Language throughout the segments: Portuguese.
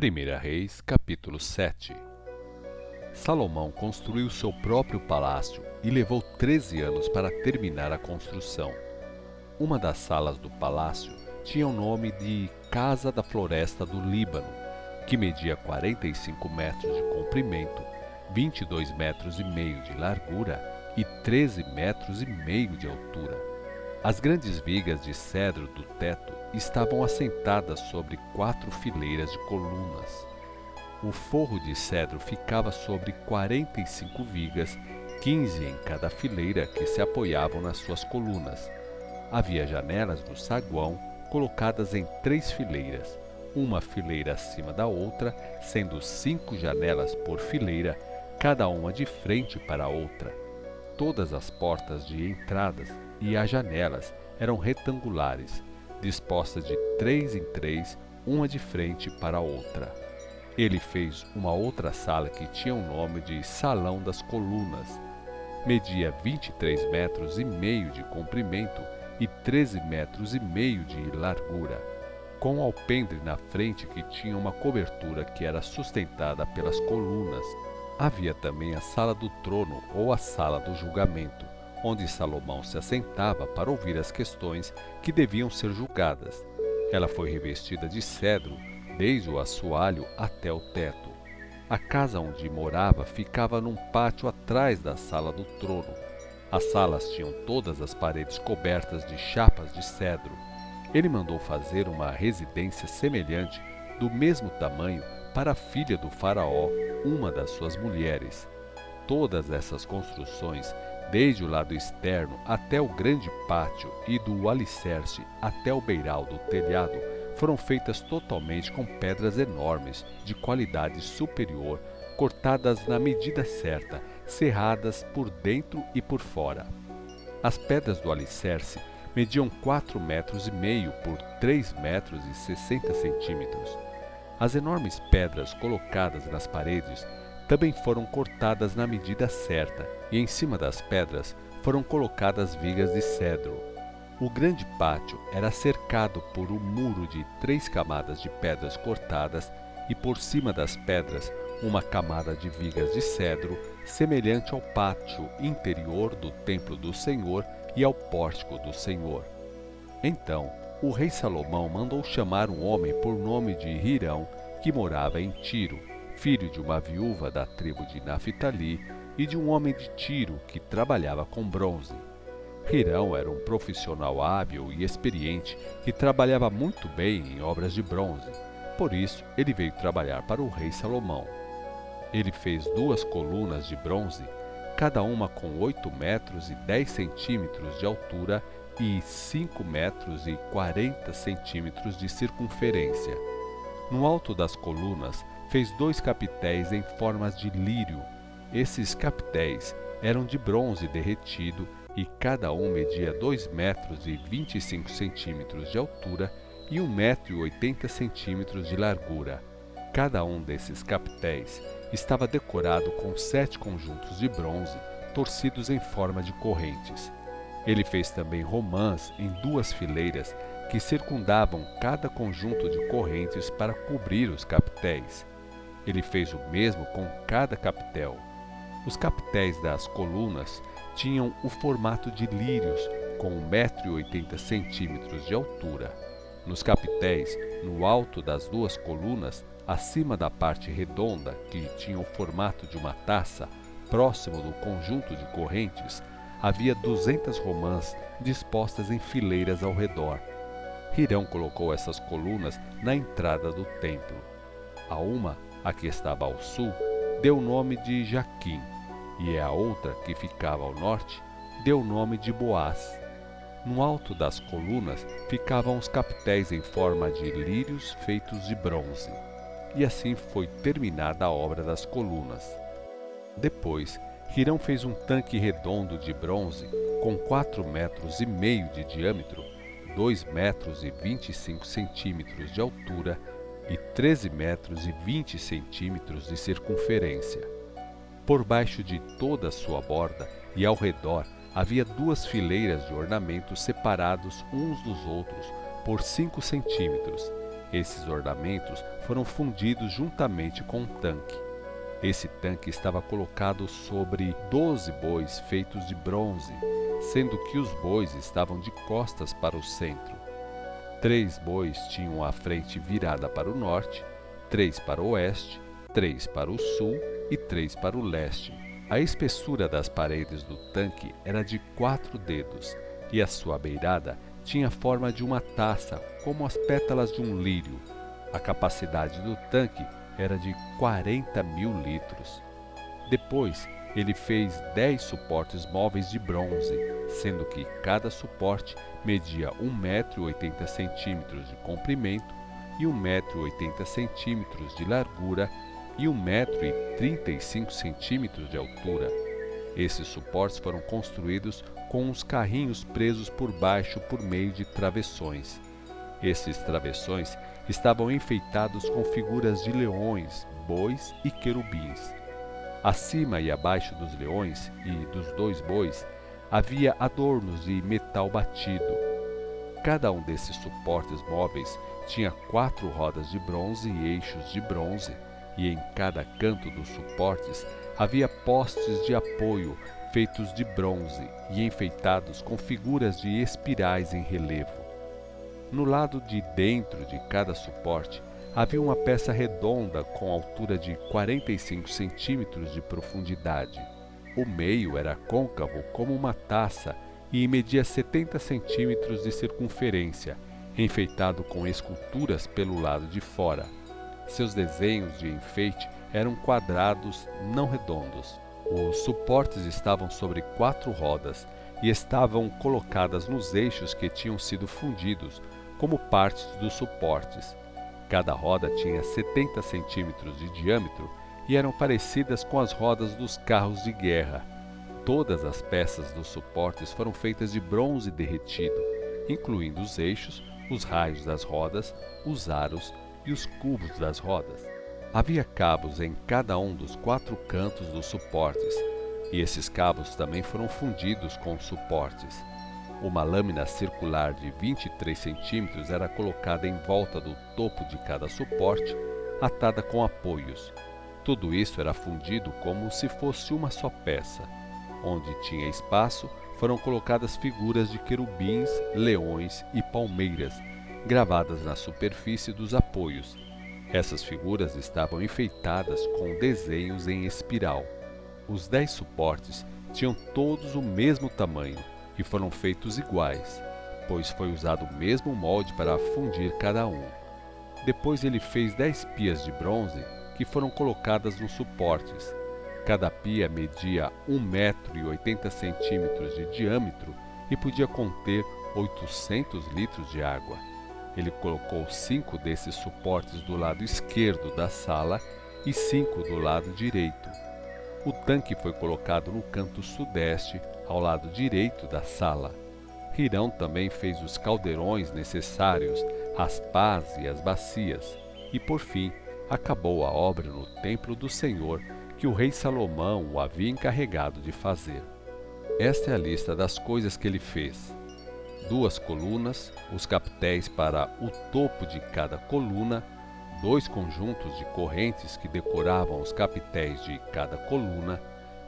1 Reis, capítulo 7 Salomão construiu seu próprio palácio e levou 13 anos para terminar a construção. Uma das salas do palácio tinha o nome de Casa da Floresta do Líbano, que media 45 metros de comprimento, 22 metros e meio de largura e 13 metros e meio de altura. As grandes vigas de cedro do teto estavam assentadas sobre quatro fileiras de colunas. O forro de cedro ficava sobre 45 vigas, 15 em cada fileira que se apoiavam nas suas colunas. Havia janelas no saguão colocadas em três fileiras, uma fileira acima da outra, sendo cinco janelas por fileira, cada uma de frente para a outra. Todas as portas de entradas e as janelas eram retangulares, dispostas de três em três, uma de frente para a outra. Ele fez uma outra sala que tinha o nome de Salão das Colunas. Media 23 metros e meio de comprimento e 13 metros e meio de largura, com um alpendre na frente que tinha uma cobertura que era sustentada pelas colunas. Havia também a sala do trono ou a sala do julgamento, onde Salomão se assentava para ouvir as questões que deviam ser julgadas. Ela foi revestida de cedro, desde o assoalho até o teto. A casa onde morava ficava num pátio atrás da sala do trono. As salas tinham todas as paredes cobertas de chapas de cedro. Ele mandou fazer uma residência semelhante, do mesmo tamanho, para a filha do Faraó, uma das suas mulheres. Todas essas construções desde o lado externo até o grande pátio e do alicerce até o beiral do telhado, foram feitas totalmente com pedras enormes, de qualidade superior, cortadas na medida certa, serradas por dentro e por fora. As pedras do alicerce mediam quatro metros e meio por três metros e sessenta centímetros. As enormes pedras colocadas nas paredes também foram cortadas na medida certa, e em cima das pedras foram colocadas vigas de cedro. O grande pátio era cercado por um muro de três camadas de pedras cortadas e por cima das pedras uma camada de vigas de cedro, semelhante ao pátio interior do templo do Senhor e ao pórtico do Senhor. Então, o rei Salomão mandou chamar um homem por nome de Hirão, que morava em Tiro, filho de uma viúva da tribo de Naphtali e de um homem de Tiro que trabalhava com bronze. Hirão era um profissional hábil e experiente que trabalhava muito bem em obras de bronze. Por isso, ele veio trabalhar para o rei Salomão. Ele fez duas colunas de bronze, cada uma com 8 metros e 10 centímetros de altura e 5 metros e 40 centímetros de circunferência. No alto das colunas fez dois capitéis em formas de lírio. Esses capitéis eram de bronze derretido e cada um media 2 metros e 25 centímetros de altura e 1 metro e 80 centímetros de largura. Cada um desses capitéis estava decorado com sete conjuntos de bronze torcidos em forma de correntes. Ele fez também romãs em duas fileiras que circundavam cada conjunto de correntes para cobrir os capitéis. Ele fez o mesmo com cada capitel. Os capitéis das colunas tinham o formato de lírios, com 1,80m de altura. Nos capitéis, no alto das duas colunas, acima da parte redonda, que tinha o formato de uma taça, próximo do conjunto de correntes, havia duzentas romãs dispostas em fileiras ao redor. Hirão colocou essas colunas na entrada do templo. A uma a que estava ao sul, deu o nome de Jaquim, e a outra, que ficava ao norte, deu o nome de Boaz. No alto das colunas ficavam os capitéis em forma de lírios feitos de bronze. E assim foi terminada a obra das colunas. Depois, Hirão fez um tanque redondo de bronze com quatro metros e meio de diâmetro, dois metros e vinte e cinco centímetros de altura e 13 metros e 20 centímetros de circunferência. Por baixo de toda a sua borda e ao redor havia duas fileiras de ornamentos separados uns dos outros por 5 centímetros, Esses ornamentos foram fundidos juntamente com o tanque. Esse tanque estava colocado sobre doze bois feitos de bronze, sendo que os bois estavam de costas para o centro. Três bois tinham a frente virada para o norte, três para o oeste, três para o sul e três para o leste. A espessura das paredes do tanque era de quatro dedos e a sua beirada tinha forma de uma taça, como as pétalas de um lírio. A capacidade do tanque era de 40 mil litros. Depois, ele fez 10 suportes móveis de bronze, sendo que cada suporte media 1,80m de comprimento e 1,80m de largura e 1,35m de altura. Esses suportes foram construídos com uns carrinhos presos por baixo por meio de travessões. Esses travessões estavam enfeitados com figuras de leões, bois e querubins. Acima e abaixo dos leões e dos dois bois havia adornos de metal batido. Cada um desses suportes móveis tinha quatro rodas de bronze e eixos de bronze, e em cada canto dos suportes havia postes de apoio feitos de bronze e enfeitados com figuras de espirais em relevo. No lado de dentro de cada suporte havia uma peça redonda com altura de 45 centímetros de profundidade. O meio era côncavo como uma taça e media 70 centímetros de circunferência, enfeitado com esculturas pelo lado de fora. Seus desenhos de enfeite eram quadrados, não redondos. Os suportes estavam sobre quatro rodas e estavam colocadas nos eixos que tinham sido fundidos como partes dos suportes. Cada roda tinha 70 centímetros de diâmetro e eram parecidas com as rodas dos carros de guerra. Todas as peças dos suportes foram feitas de bronze derretido, incluindo os eixos, os raios das rodas, os aros e os cubos das rodas. Havia cabos em cada um dos quatro cantos dos suportes, e esses cabos também foram fundidos com os suportes. Uma lâmina circular de 23 centímetros era colocada em volta do topo de cada suporte, atada com apoios. Tudo isso era fundido como se fosse uma só peça. Onde tinha espaço, foram colocadas figuras de querubins, leões e palmeiras, gravadas na superfície dos apoios. Essas figuras estavam enfeitadas com desenhos em espiral. Os dez suportes tinham todos o mesmo tamanho e foram feitos iguais, pois foi usado o mesmo molde para fundir cada um. Depois ele fez dez pias de bronze que foram colocadas nos suportes. Cada pia media 1,80 metro e centímetros de diâmetro e podia conter 800 litros de água. Ele colocou cinco desses suportes do lado esquerdo da sala e cinco do lado direito. O tanque foi colocado no canto sudeste, ao lado direito da sala. Hirão também fez os caldeirões necessários, as pás e as bacias, e por fim acabou a obra no templo do Senhor que o rei Salomão o havia encarregado de fazer. Esta é a lista das coisas que ele fez: duas colunas, os capitéis para o topo de cada coluna, dois conjuntos de correntes que decoravam os capitéis de cada coluna,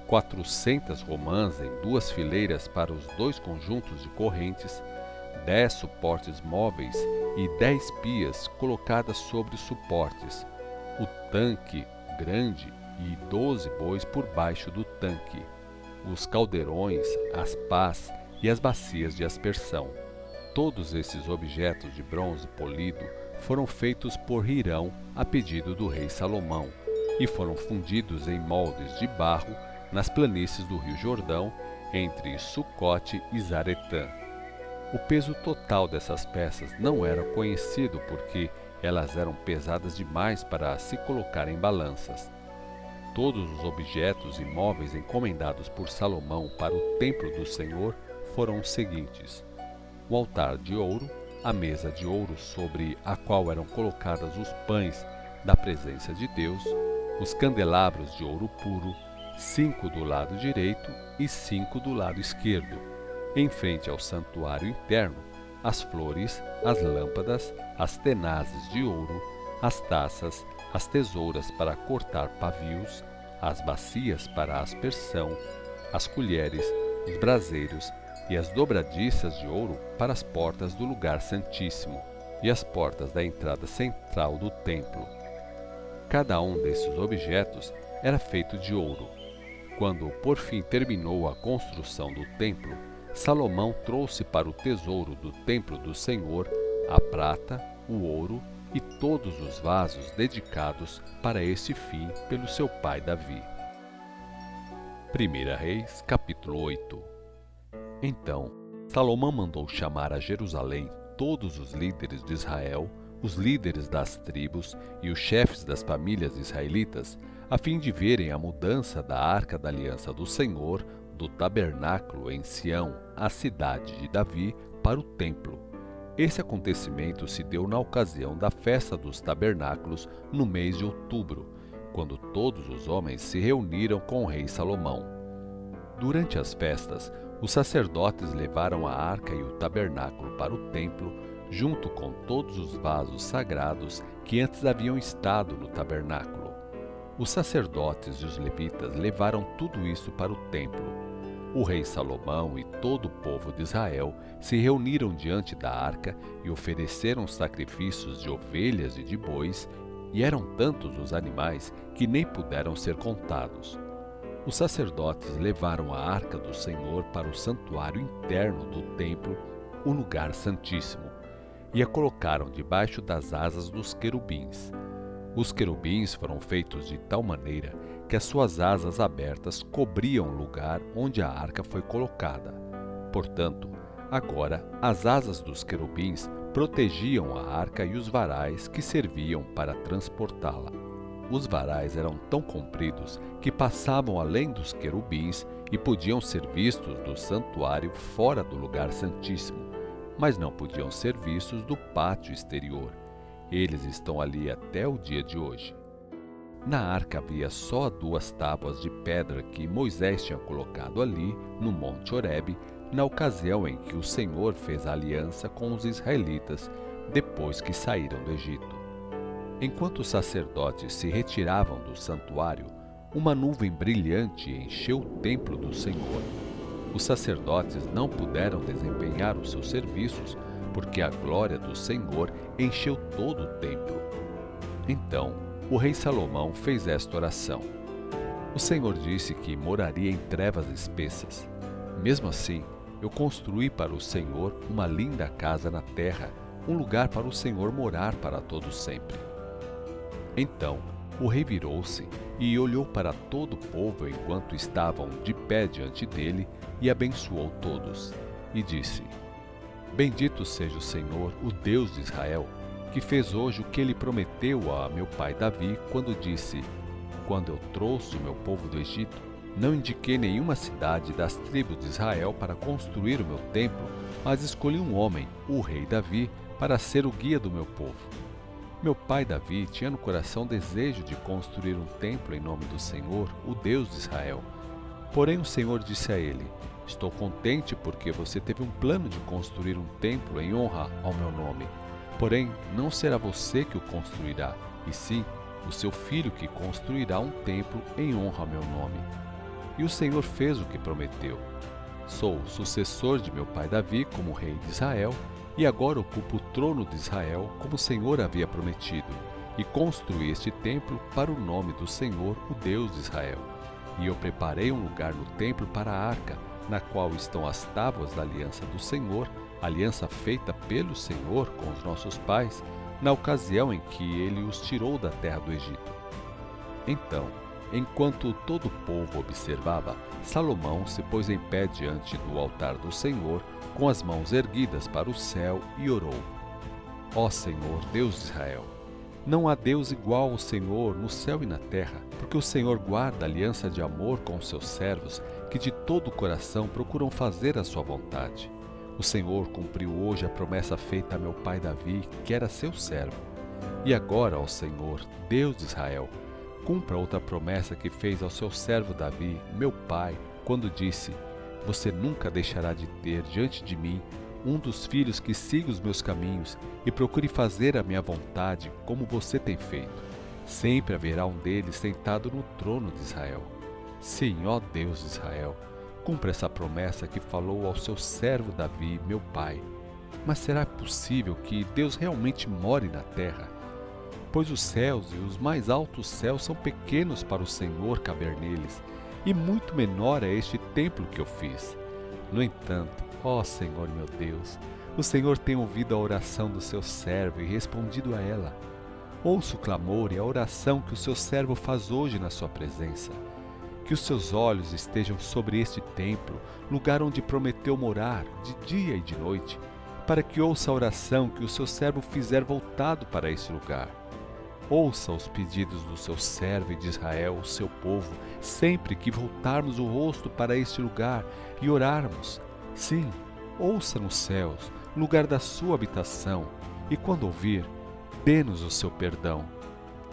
400 romãs em duas fileiras para os dois conjuntos de correntes, dez suportes móveis e dez pias colocadas sobre suportes, o tanque grande e doze bois por baixo do tanque, os caldeirões, as pás e as bacias de aspersão. Todos esses objetos de bronze polido foram feitos por Hirão a pedido do rei Salomão e foram fundidos em moldes de barro nas planícies do Rio Jordão, entre Sucote e Zaretã. O peso total dessas peças não era conhecido porque elas eram pesadas demais para se colocar em balanças. Todos os objetos e móveis encomendados por Salomão para o templo do Senhor foram os seguintes: o altar de ouro, a mesa de ouro sobre a qual eram colocadas os pães da presença de Deus, os candelabros de ouro puro, cinco do lado direito e cinco do lado esquerdo. Em frente ao santuário interno, as flores, as lâmpadas, as tenazes de ouro, as taças, as tesouras para cortar pavios, as bacias para aspersão, as colheres, os braseiros e as dobradiças de ouro para as portas do lugar santíssimo e as portas da entrada central do templo. Cada um desses objetos era feito de ouro. Quando por fim terminou a construção do templo, Salomão trouxe para o tesouro do templo do Senhor a prata, o ouro e todos os vasos dedicados para esse fim pelo seu pai Davi. 1 Reis, capítulo 8 Então, Salomão mandou chamar a Jerusalém todos os líderes de Israel, os líderes das tribos e os chefes das famílias israelitas, a fim de verem a mudança da arca da aliança do Senhor do tabernáculo em Sião, a cidade de Davi, para o templo. Esse acontecimento se deu na ocasião da festa dos tabernáculos no mês de outubro, quando todos os homens se reuniram com o rei Salomão. Durante as festas, os sacerdotes levaram a arca e o tabernáculo para o templo, junto com todos os vasos sagrados que antes haviam estado no tabernáculo. Os sacerdotes e os levitas levaram tudo isso para o templo o rei Salomão e todo o povo de Israel se reuniram diante da arca e ofereceram sacrifícios de ovelhas e de bois, e eram tantos os animais que nem puderam ser contados. Os sacerdotes levaram a arca do Senhor para o santuário interno do templo, o lugar santíssimo, e a colocaram debaixo das asas dos querubins. Os querubins foram feitos de tal maneira que as suas asas abertas cobriam o lugar onde a arca foi colocada. Portanto, agora as asas dos querubins protegiam a arca e os varais que serviam para transportá-la. Os varais eram tão compridos que passavam além dos querubins e podiam ser vistos do santuário fora do lugar santíssimo, mas não podiam ser vistos do pátio exterior. Eles estão ali até o dia de hoje. Na arca havia só duas tábuas de pedra que Moisés tinha colocado ali, no Monte Horebe, na ocasião em que o Senhor fez aliança com os israelitas depois que saíram do Egito. Enquanto os sacerdotes se retiravam do santuário, uma nuvem brilhante encheu o templo do Senhor. Os sacerdotes não puderam desempenhar os seus serviços porque a glória do Senhor encheu todo o templo. Então, o rei Salomão fez esta oração. O Senhor disse que moraria em trevas espessas. Mesmo assim, eu construí para o Senhor uma linda casa na terra, um lugar para o Senhor morar para todo sempre. Então, o rei virou-se e olhou para todo o povo enquanto estavam de pé diante dele e abençoou todos. E disse: Bendito seja o Senhor, o Deus de Israel, que fez hoje o que ele prometeu a meu pai Davi quando disse: Quando eu trouxe o meu povo do Egito, não indiquei nenhuma cidade das tribos de Israel para construir o meu templo, mas escolhi um homem, o rei Davi, para ser o guia do meu povo. Meu pai Davi tinha no coração desejo de construir um templo em nome do Senhor, o Deus de Israel. Porém, o Senhor disse a ele: Estou contente porque você teve um plano de construir um templo em honra ao meu nome. Porém, não será você que o construirá, e sim o seu filho que construirá um templo em honra ao meu nome. E o Senhor fez o que prometeu. Sou sucessor de meu pai Davi como rei de Israel, e agora ocupo o trono de Israel como o Senhor havia prometido, e construí este templo para o nome do Senhor, o Deus de Israel. E eu preparei um lugar no templo para a arca, na qual estão as tábuas da aliança do Senhor, aliança feita pelo Senhor com os nossos pais na ocasião em que ele os tirou da terra do Egito. Então, enquanto todo o povo observava, Salomão se pôs em pé diante do altar do Senhor, com as mãos erguidas para o céu, e orou: Ó Senhor, Deus de Israel, não há Deus igual ao Senhor no céu e na terra, porque o Senhor guarda aliança de amor com os seus servos, que de todo o coração procuram fazer a sua vontade. O Senhor cumpriu hoje a promessa feita a meu pai Davi, que era seu servo. E agora, ó Senhor, Deus de Israel, cumpra outra promessa que fez ao seu servo Davi, meu pai, quando disse: Você nunca deixará de ter diante de mim um dos filhos que siga os meus caminhos e procure fazer a minha vontade, como você tem feito. Sempre haverá um deles sentado no trono de Israel. Sim, ó Deus de Israel, cumpra essa promessa que falou ao seu servo Davi, meu pai. Mas será possível que Deus realmente more na terra? Pois os céus e os mais altos céus são pequenos para o Senhor caber neles, e muito menor é este templo que eu fiz. No entanto, ó Senhor meu Deus, o Senhor tem ouvido a oração do seu servo e respondido a ela. Ouça o clamor e a oração que o seu servo faz hoje na sua presença. Que os seus olhos estejam sobre este templo, lugar onde prometeu morar, de dia e de noite, para que ouça a oração que o seu servo fizer voltado para este lugar. Ouça os pedidos do seu servo e de Israel, o seu povo, sempre que voltarmos o rosto para este lugar e orarmos. Sim, ouça nos céus, lugar da sua habitação, e quando ouvir, dê-nos o seu perdão.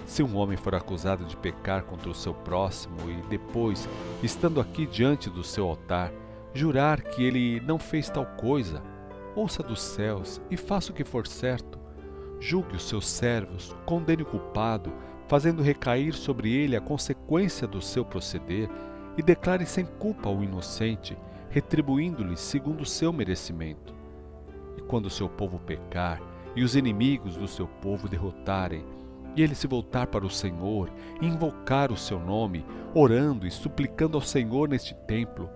Se um homem for acusado de pecar contra o seu próximo e depois, estando aqui diante do seu altar, jurar que ele não fez tal coisa, ouça dos céus e faça o que for certo. Julgue os seus servos, condene o culpado, fazendo recair sobre ele a consequência do seu proceder, e declare sem culpa o inocente, retribuindo-lhe segundo o seu merecimento. E quando o seu povo pecar, e os inimigos do seu povo derrotarem, e ele se voltar para o Senhor e invocar o seu nome, orando e suplicando ao Senhor neste templo,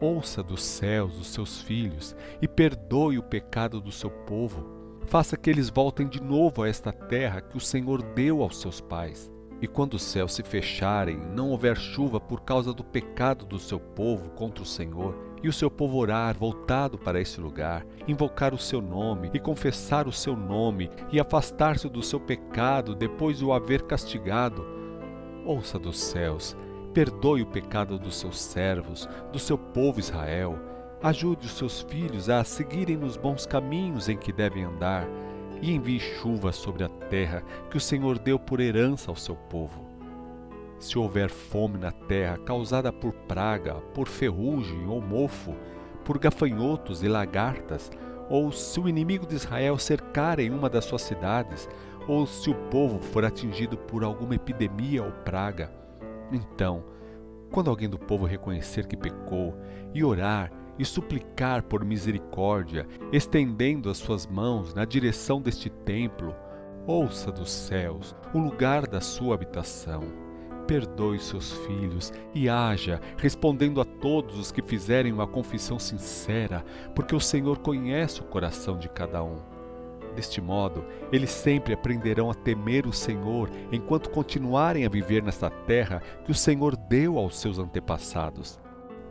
ouça dos céus os seus filhos e perdoe o pecado do seu povo. Faça que eles voltem de novo a esta terra que o Senhor deu aos seus pais. E quando os céus se fecharem, não houver chuva por causa do pecado do seu povo contra o Senhor, e o seu povo orar voltado para esse lugar, invocar o seu nome e confessar o seu nome e afastar-se do seu pecado depois de o haver castigado, ouça dos céus, perdoe o pecado dos seus servos, do seu povo Israel, ajude os seus filhos a seguirem nos bons caminhos em que devem andar e envie chuva sobre a terra que o Senhor deu por herança ao seu povo. Se houver fome na terra causada por praga, por ferrugem ou mofo, por gafanhotos e lagartas, ou se o inimigo de Israel cercar em uma das suas cidades, ou se o povo for atingido por alguma epidemia ou praga, então, quando alguém do povo reconhecer que pecou e orar e suplicar por misericórdia, estendendo as suas mãos na direção deste templo, ouça dos céus o lugar da sua habitação perdoe seus filhos e haja, respondendo a todos os que fizerem uma confissão sincera, porque o Senhor conhece o coração de cada um. Deste modo, eles sempre aprenderão a temer o Senhor enquanto continuarem a viver nesta terra que o Senhor deu aos seus antepassados.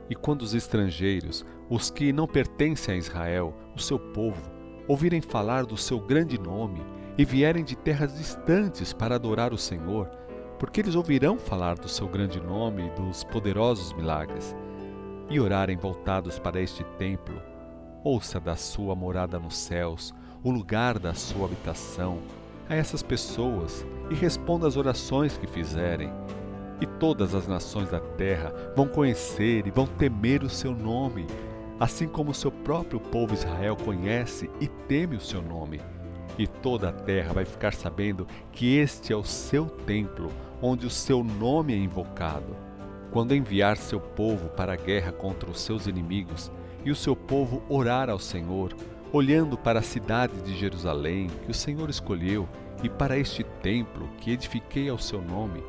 E quando os estrangeiros, os que não pertencem a Israel, o seu povo, ouvirem falar do seu grande nome e vierem de terras distantes para adorar o Senhor, porque eles ouvirão falar do seu grande nome e dos poderosos milagres, e orarem voltados para este templo. Ouça da sua morada nos céus, o lugar da sua habitação, a essas pessoas e responda às orações que fizerem. E todas as nações da terra vão conhecer e vão temer o seu nome, assim como o seu próprio povo Israel conhece e teme o seu nome. E toda a terra vai ficar sabendo que este é o seu templo, onde o seu nome é invocado. Quando enviar seu povo para a guerra contra os seus inimigos, e o seu povo orar ao Senhor, olhando para a cidade de Jerusalém que o Senhor escolheu, e para este templo que edifiquei ao seu nome,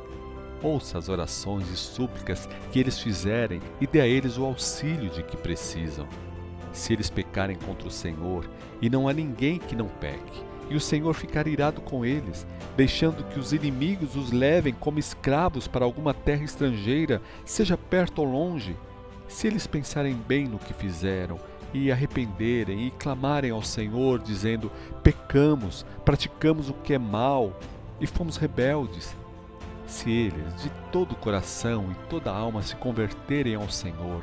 ouça as orações e súplicas que eles fizerem e dê a eles o auxílio de que precisam. Se eles pecarem contra o Senhor, e não há ninguém que não peque, e o Senhor ficar irado com eles, deixando que os inimigos os levem como escravos para alguma terra estrangeira, seja perto ou longe. Se eles pensarem bem no que fizeram e arrependerem e clamarem ao Senhor, dizendo: Pecamos, praticamos o que é mal e fomos rebeldes. Se eles, de todo o coração e toda a alma, se converterem ao Senhor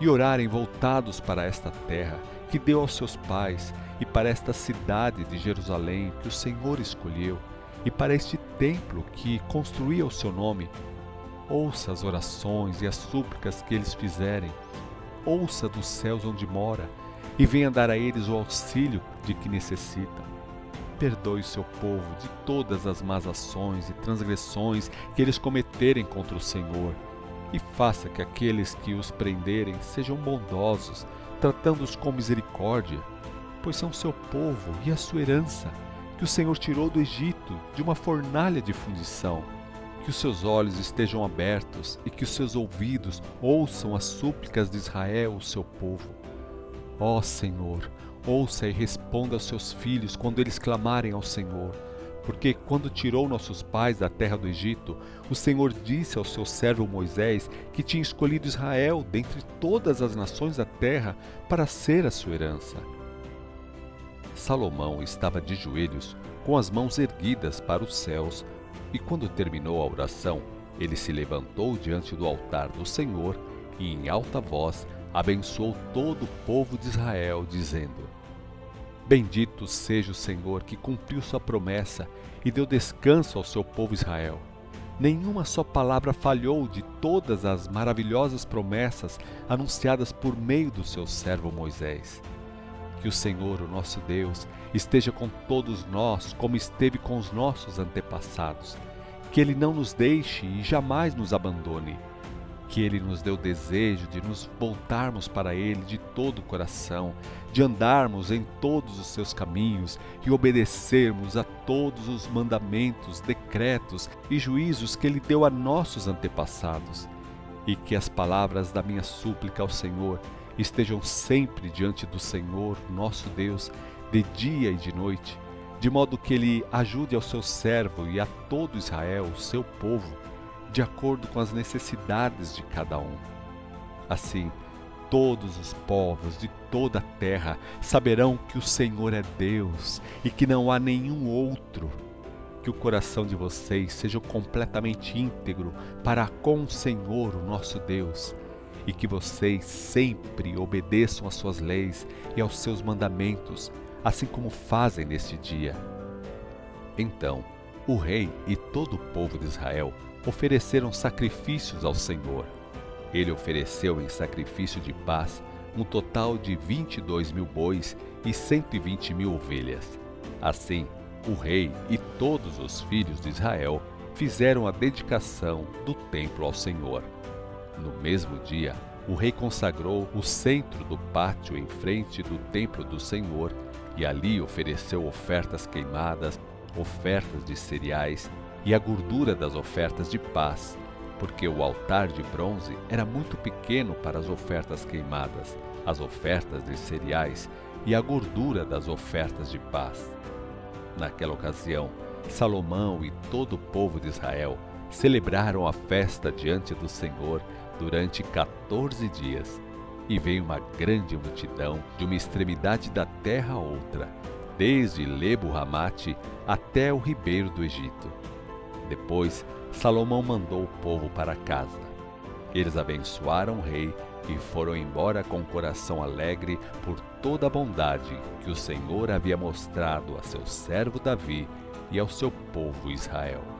e orarem voltados para esta terra que deu aos seus pais e para esta cidade de Jerusalém que o Senhor escolheu, e para este templo que construía o seu nome. Ouça as orações e as súplicas que eles fizerem. Ouça dos céus onde mora, e venha dar a eles o auxílio de que necessitam. Perdoe o seu povo de todas as más ações e transgressões que eles cometerem contra o Senhor, e faça que aqueles que os prenderem sejam bondosos, tratando-os com misericórdia, pois são seu povo e a sua herança, que o Senhor tirou do Egito de uma fornalha de fundição. Que os seus olhos estejam abertos e que os seus ouvidos ouçam as súplicas de Israel, o seu povo. Ó Senhor, ouça e responda aos seus filhos quando eles clamarem ao Senhor. Porque quando tirou nossos pais da terra do Egito, o Senhor disse ao seu servo Moisés que tinha escolhido Israel dentre todas as nações da terra para ser a sua herança. Salomão estava de joelhos, com as mãos erguidas para os céus, e quando terminou a oração, ele se levantou diante do altar do Senhor e, em alta voz, abençoou todo o povo de Israel, dizendo: Bendito seja o Senhor que cumpriu sua promessa e deu descanso ao seu povo Israel. Nenhuma só palavra falhou de todas as maravilhosas promessas anunciadas por meio do seu servo Moisés. Que o Senhor, o nosso Deus, esteja com todos nós, como esteve com os nossos antepassados. Que Ele não nos deixe e jamais nos abandone. Que Ele nos o desejo de nos voltarmos para Ele de todo o coração, de andarmos em todos os seus caminhos e obedecermos a todos os mandamentos, decretos e juízos que Ele deu a nossos antepassados. E que as palavras da minha súplica ao Senhor estejam sempre diante do Senhor, nosso Deus, de dia e de noite, de modo que ele ajude ao seu servo e a todo Israel, o seu povo, de acordo com as necessidades de cada um. Assim, todos os povos de toda a terra saberão que o Senhor é Deus e que não há nenhum outro. Que o coração de vocês seja completamente íntegro para com o Senhor, o nosso Deus e que vocês sempre obedeçam às suas leis e aos seus mandamentos, assim como fazem neste dia. Então, o rei e todo o povo de Israel ofereceram sacrifícios ao Senhor. Ele ofereceu em sacrifício de paz um total de 22 mil bois e 120 mil ovelhas. Assim, o rei e todos os filhos de Israel fizeram a dedicação do templo ao Senhor. No mesmo dia, o rei consagrou o centro do pátio em frente do templo do Senhor e ali ofereceu ofertas queimadas, ofertas de cereais e a gordura das ofertas de paz, porque o altar de bronze era muito pequeno para as ofertas queimadas, as ofertas de cereais e a gordura das ofertas de paz. Naquela ocasião, Salomão e todo o povo de Israel celebraram a festa diante do Senhor durante 14 dias. E veio uma grande multidão de uma extremidade da terra a outra, desde Lebo-Ramate até o ribeiro do Egito. Depois, Salomão mandou o povo para casa. Eles abençoaram o rei e foram embora com o coração alegre por toda a bondade que o Senhor havia mostrado a seu servo Davi e ao seu povo Israel.